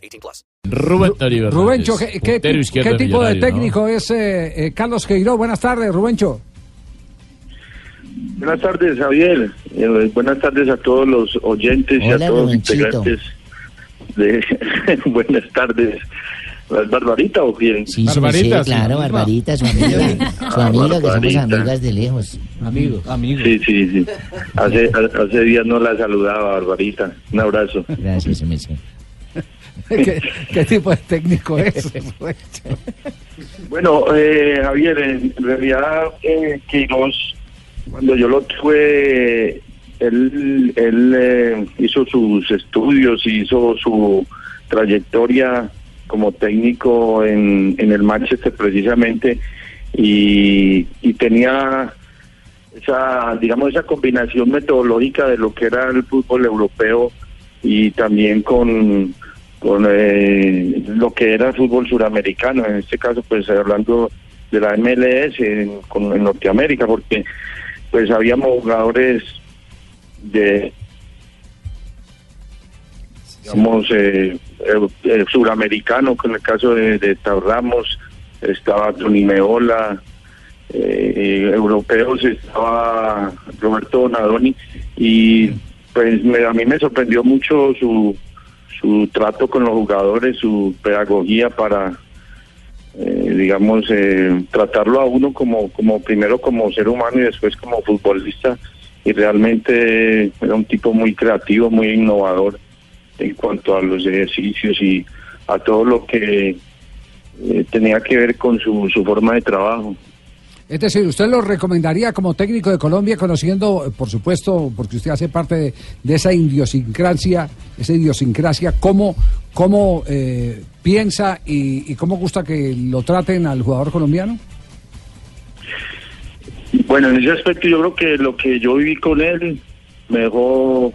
18 plus. Rubén Darío Rubencho, ¿qué, qué, qué tipo de Millonario, ¿no? técnico es eh, eh, Carlos Queiroz? Buenas tardes, Rubencho. Buenas tardes, Javier. Eh, buenas tardes a todos los oyentes y Hola, a todos los integrantes de buenas tardes. ¿Las Barbarita o quién? Sí, sí, Barbarita, sí, sí, claro. Barbarita, su amiga, su amiga que somos amigas de lejos. Amigo, amigo. Sí, sí, sí. Hace, ha- hace días no la saludaba, Barbarita. Un abrazo. Gracias, MC. ¿Qué, tipo de técnico es? Rubencho? Bueno, eh, Javier, en realidad, eh, Queiroz, cuando yo lo tuve, él, él eh, hizo sus estudios, hizo su trayectoria como técnico en, en el Manchester precisamente y, y tenía esa, digamos, esa combinación metodológica de lo que era el fútbol europeo y también con, con eh, lo que era el fútbol suramericano, en este caso pues hablando de la MLS en, con, en Norteamérica, porque pues habíamos jugadores de digamos eh, eh, eh, suramericano, con el caso de, de Tau Ramos, estaba Tony Meola, eh, europeos estaba Roberto Donadoni y pues me- a mí me sorprendió mucho su su trato con los jugadores, su pedagogía para eh, digamos eh, tratarlo a uno como como primero como ser humano y después como futbolista y realmente era un tipo muy creativo, muy innovador en cuanto a los ejercicios y a todo lo que eh, tenía que ver con su, su forma de trabajo. Es decir, ¿usted lo recomendaría como técnico de Colombia, conociendo, por supuesto, porque usted hace parte de, esa idiosincrasia, esa idiosincrasia, cómo, cómo eh, piensa y, y cómo gusta que lo traten al jugador colombiano? Bueno, en ese aspecto yo creo que lo que yo viví con él me dejó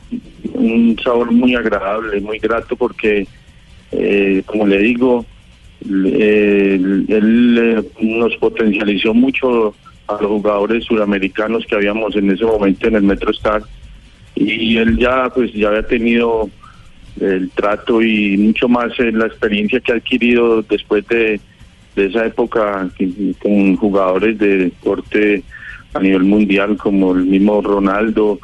un sabor muy agradable, muy grato porque, eh, como le digo, él eh, nos potencializó mucho a los jugadores suramericanos que habíamos en ese momento en el Metro Star. Y él ya pues ya había tenido el trato y mucho más la experiencia que ha adquirido después de, de esa época con jugadores de corte a nivel mundial como el mismo Ronaldo,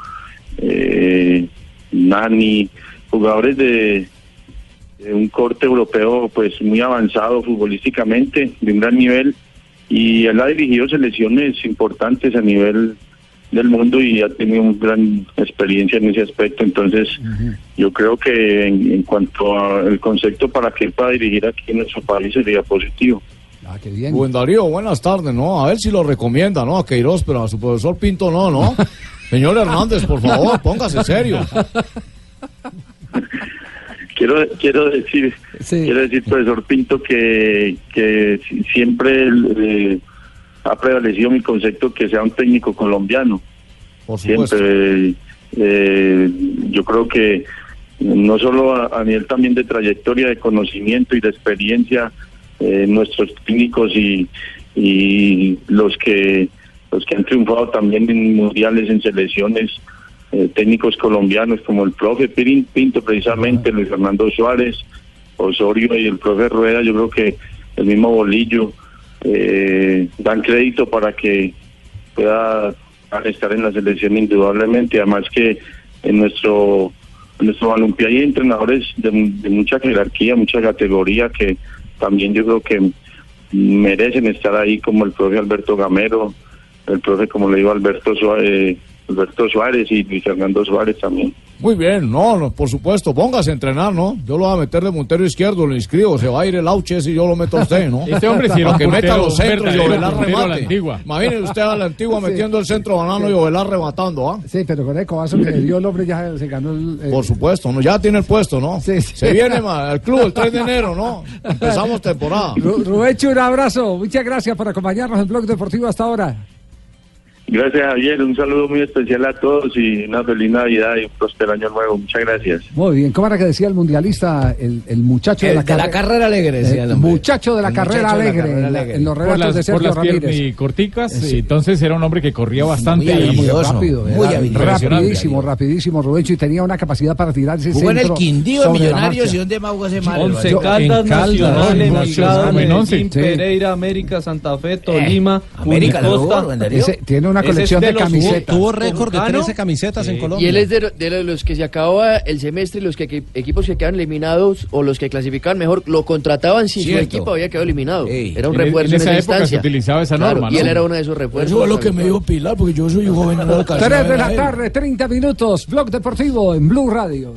eh, Nani, jugadores de un corte europeo pues muy avanzado futbolísticamente, de un gran nivel y él ha dirigido selecciones importantes a nivel del mundo y ha tenido una gran experiencia en ese aspecto. Entonces, yo creo que en, en cuanto al concepto para que él pueda dirigir aquí en nuestro país sería positivo. Ah, qué bien. Rubén Darío, buenas tardes, ¿no? A ver si lo recomienda, ¿no? A Queiroz, pero a su profesor Pinto no, ¿no? Señor Hernández, por favor, póngase serio. Quiero quiero decir, Sí. quiero decir, profesor Pinto, que, que si- siempre eh, ha prevalecido mi concepto que sea un técnico colombiano. Por. Siempre, eh, yo creo que no solo a, a nivel también de trayectoria, de conocimiento y de experiencia, eh, nuestros técnicos y, y los que los que han triunfado también en mundiales, en selecciones, eh, técnicos colombianos como el profe Pirin Pinto precisamente, Luis Fernando Suárez, Osorio y el profe Rueda, yo creo que el mismo Bolillo eh, dan crédito para que pueda estar en la selección indudablemente, además que en nuestro en nuestro balompié hay entrenadores de, de mucha jerarquía, mucha categoría que también yo creo que merecen estar ahí como el profe Alberto Gamero, el profe como le digo Alberto Suárez, Alberto Suárez y Luis Fernando Suárez también. Muy bien, no, no, por supuesto, póngase a entrenar, ¿no? Yo lo voy a meter de puntero izquierdo, lo inscribo, se va a ir el Auches y yo lo meto a usted, ¿no? Este hombre Para un que meta los centros y Ovelar la remate. antigua. Imagínese usted a la antigua metiendo el centro banano y Ovelar rematando, ¿ah? Sí, pero con el cobazo que le dio el hombre ya se ganó el... eh, Por supuesto, ¿no? ya tiene el puesto, ¿no? Sí, sí. Se viene ma, al club el 3 de enero, ¿no? Empezamos temporada. Ru- Rubencho, un abrazo. Muchas gracias por acompañarnos en Blog Deportivo hasta ahora. Gracias, Javier. Un saludo muy especial a todos y una feliz Navidad y un próspero año nuevo. Muchas gracias. Muy bien. ¿Cómo era que decía el mundialista, el, el muchacho de la, El de la carre- carrera alegre, decía el El muchacho de la El carrera muchacho de la alegre, carrera alegre. en los Por relatos las, de por Sergio las Ramírez. piernicorticas, Sí. entonces era un hombre que corría bastante. muy y- habilidoso. Muy Habilidoso, rápido, muy habilidoso. rapidísimo, rapidísimo Rubencho y tenía una capacidad para tirar ese Jugó en el Quindío, Millonarios y donde más jugó ese mal. Once. Caldas, Nacional. Pereira, América, Santa Fe, Tolima, América, tiene una Es colección de de, los- camisetas. tuvo récord de 13 camisetas en Colombia. Y él es de, de los que se acababa el semestre y los que, que- equipos que quedan eliminados o los que clasificaban mejor lo contrataban si Cierto. su equipo había quedado eliminado. Ey. Era un En- refuerzo en en, esa esa época se utilizaba esa Claro, norma, Y ¿no? él era uno de esos refuerzos. Eso es lo que me dijo Pilar, porque yo soy joven. alcancé a 3 de la tarde, 30 minutos. Blog Deportivo en Blue Radio.